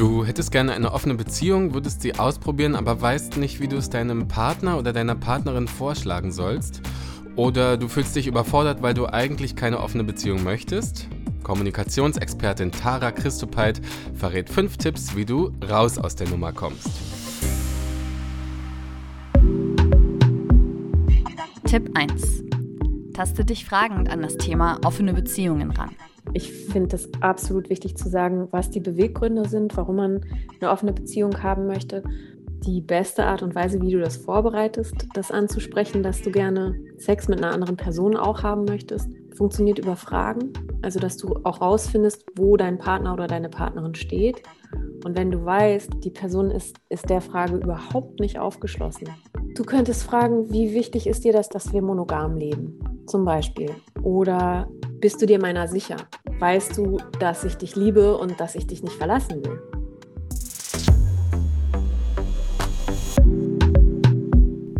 Du hättest gerne eine offene Beziehung, würdest sie ausprobieren, aber weißt nicht, wie du es deinem Partner oder deiner Partnerin vorschlagen sollst. Oder du fühlst dich überfordert, weil du eigentlich keine offene Beziehung möchtest. Kommunikationsexpertin Tara Christopeit verrät fünf Tipps, wie du raus aus der Nummer kommst. Tipp 1. Taste dich fragend an das Thema offene Beziehungen ran. Ich finde es absolut wichtig zu sagen, was die Beweggründe sind, warum man eine offene Beziehung haben möchte. Die beste Art und Weise, wie du das vorbereitest, das anzusprechen, dass du gerne Sex mit einer anderen Person auch haben möchtest, funktioniert über Fragen. Also, dass du auch rausfindest, wo dein Partner oder deine Partnerin steht. Und wenn du weißt, die Person ist, ist der Frage überhaupt nicht aufgeschlossen. Du könntest fragen, wie wichtig ist dir das, dass wir monogam leben? Zum Beispiel. Oder bist du dir meiner sicher? Weißt du, dass ich dich liebe und dass ich dich nicht verlassen will?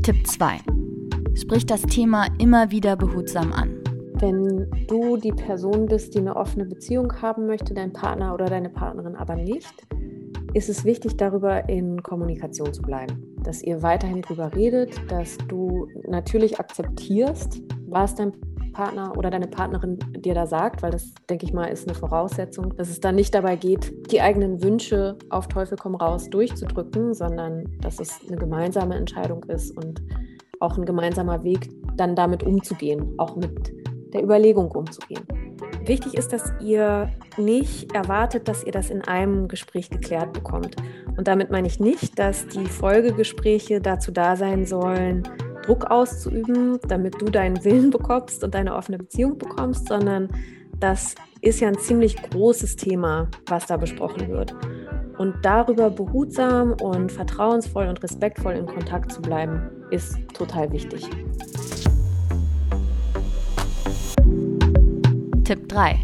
Tipp 2. Sprich das Thema immer wieder behutsam an. Wenn du die Person bist, die eine offene Beziehung haben möchte, dein Partner oder deine Partnerin aber nicht, ist es wichtig, darüber in Kommunikation zu bleiben. Dass ihr weiterhin darüber redet, dass du natürlich akzeptierst, was dein Partner oder deine Partnerin dir da sagt, weil das, denke ich mal, ist eine Voraussetzung, dass es dann nicht dabei geht, die eigenen Wünsche auf Teufel komm raus durchzudrücken, sondern dass es eine gemeinsame Entscheidung ist und auch ein gemeinsamer Weg, dann damit umzugehen, auch mit der Überlegung umzugehen. Wichtig ist, dass ihr nicht erwartet, dass ihr das in einem Gespräch geklärt bekommt. Und damit meine ich nicht, dass die Folgegespräche dazu da sein sollen, Druck auszuüben, damit du deinen Willen bekommst und deine offene Beziehung bekommst, sondern das ist ja ein ziemlich großes Thema, was da besprochen wird. Und darüber behutsam und vertrauensvoll und respektvoll in Kontakt zu bleiben, ist total wichtig. Tipp 3.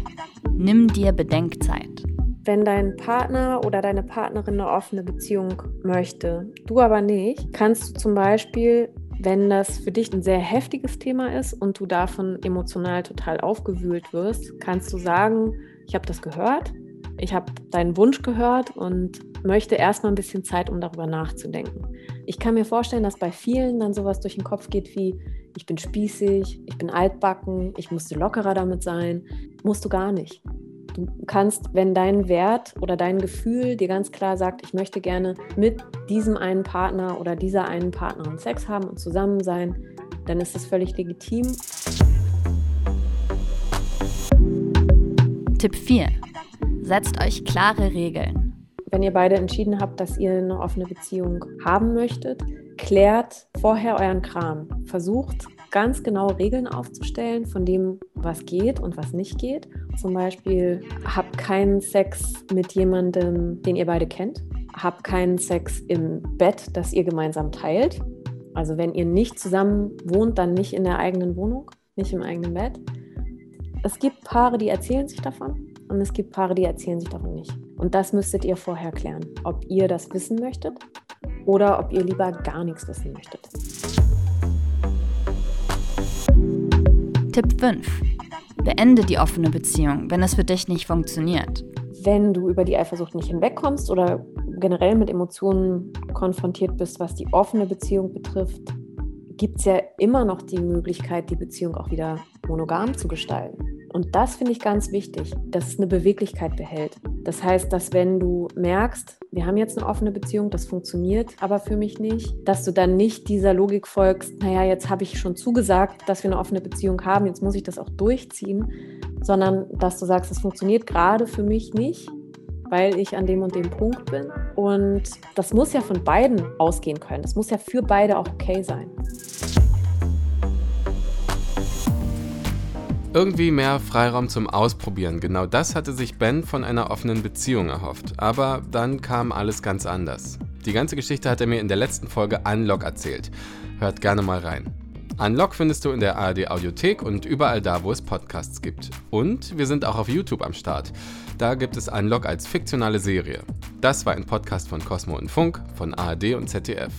Nimm dir Bedenkzeit. Wenn dein Partner oder deine Partnerin eine offene Beziehung möchte, du aber nicht, kannst du zum Beispiel wenn das für dich ein sehr heftiges Thema ist und du davon emotional total aufgewühlt wirst, kannst du sagen, ich habe das gehört, ich habe deinen Wunsch gehört und möchte erstmal ein bisschen Zeit, um darüber nachzudenken. Ich kann mir vorstellen, dass bei vielen dann sowas durch den Kopf geht wie, ich bin spießig, ich bin altbacken, ich musste lockerer damit sein. Musst du gar nicht. Du kannst, wenn dein Wert oder dein Gefühl dir ganz klar sagt, ich möchte gerne mit diesem einen Partner oder dieser einen Partnerin Sex haben und zusammen sein, dann ist das völlig legitim. Tipp 4. Setzt euch klare Regeln. Wenn ihr beide entschieden habt, dass ihr eine offene Beziehung haben möchtet, klärt vorher euren Kram. Versucht ganz genau Regeln aufzustellen von dem, was geht und was nicht geht. Zum Beispiel, habt keinen Sex mit jemandem, den ihr beide kennt. Habt keinen Sex im Bett, das ihr gemeinsam teilt. Also wenn ihr nicht zusammen wohnt, dann nicht in der eigenen Wohnung, nicht im eigenen Bett. Es gibt Paare, die erzählen sich davon und es gibt Paare, die erzählen sich davon nicht. Und das müsstet ihr vorher klären, ob ihr das wissen möchtet oder ob ihr lieber gar nichts wissen möchtet. Tipp 5. Beende die offene Beziehung, wenn es für dich nicht funktioniert. Wenn du über die Eifersucht nicht hinwegkommst oder generell mit Emotionen konfrontiert bist, was die offene Beziehung betrifft, gibt es ja immer noch die Möglichkeit, die Beziehung auch wieder monogam zu gestalten. Und das finde ich ganz wichtig, dass es eine Beweglichkeit behält. Das heißt, dass wenn du merkst, wir haben jetzt eine offene Beziehung, das funktioniert aber für mich nicht, dass du dann nicht dieser Logik folgst, naja, jetzt habe ich schon zugesagt, dass wir eine offene Beziehung haben, jetzt muss ich das auch durchziehen, sondern dass du sagst, das funktioniert gerade für mich nicht, weil ich an dem und dem Punkt bin. Und das muss ja von beiden ausgehen können. Das muss ja für beide auch okay sein. Irgendwie mehr Freiraum zum Ausprobieren. Genau das hatte sich Ben von einer offenen Beziehung erhofft. Aber dann kam alles ganz anders. Die ganze Geschichte hat er mir in der letzten Folge Unlock erzählt. Hört gerne mal rein. Unlock findest du in der ARD Audiothek und überall da, wo es Podcasts gibt. Und wir sind auch auf YouTube am Start. Da gibt es Unlock als fiktionale Serie. Das war ein Podcast von Cosmo und Funk, von ARD und ZDF.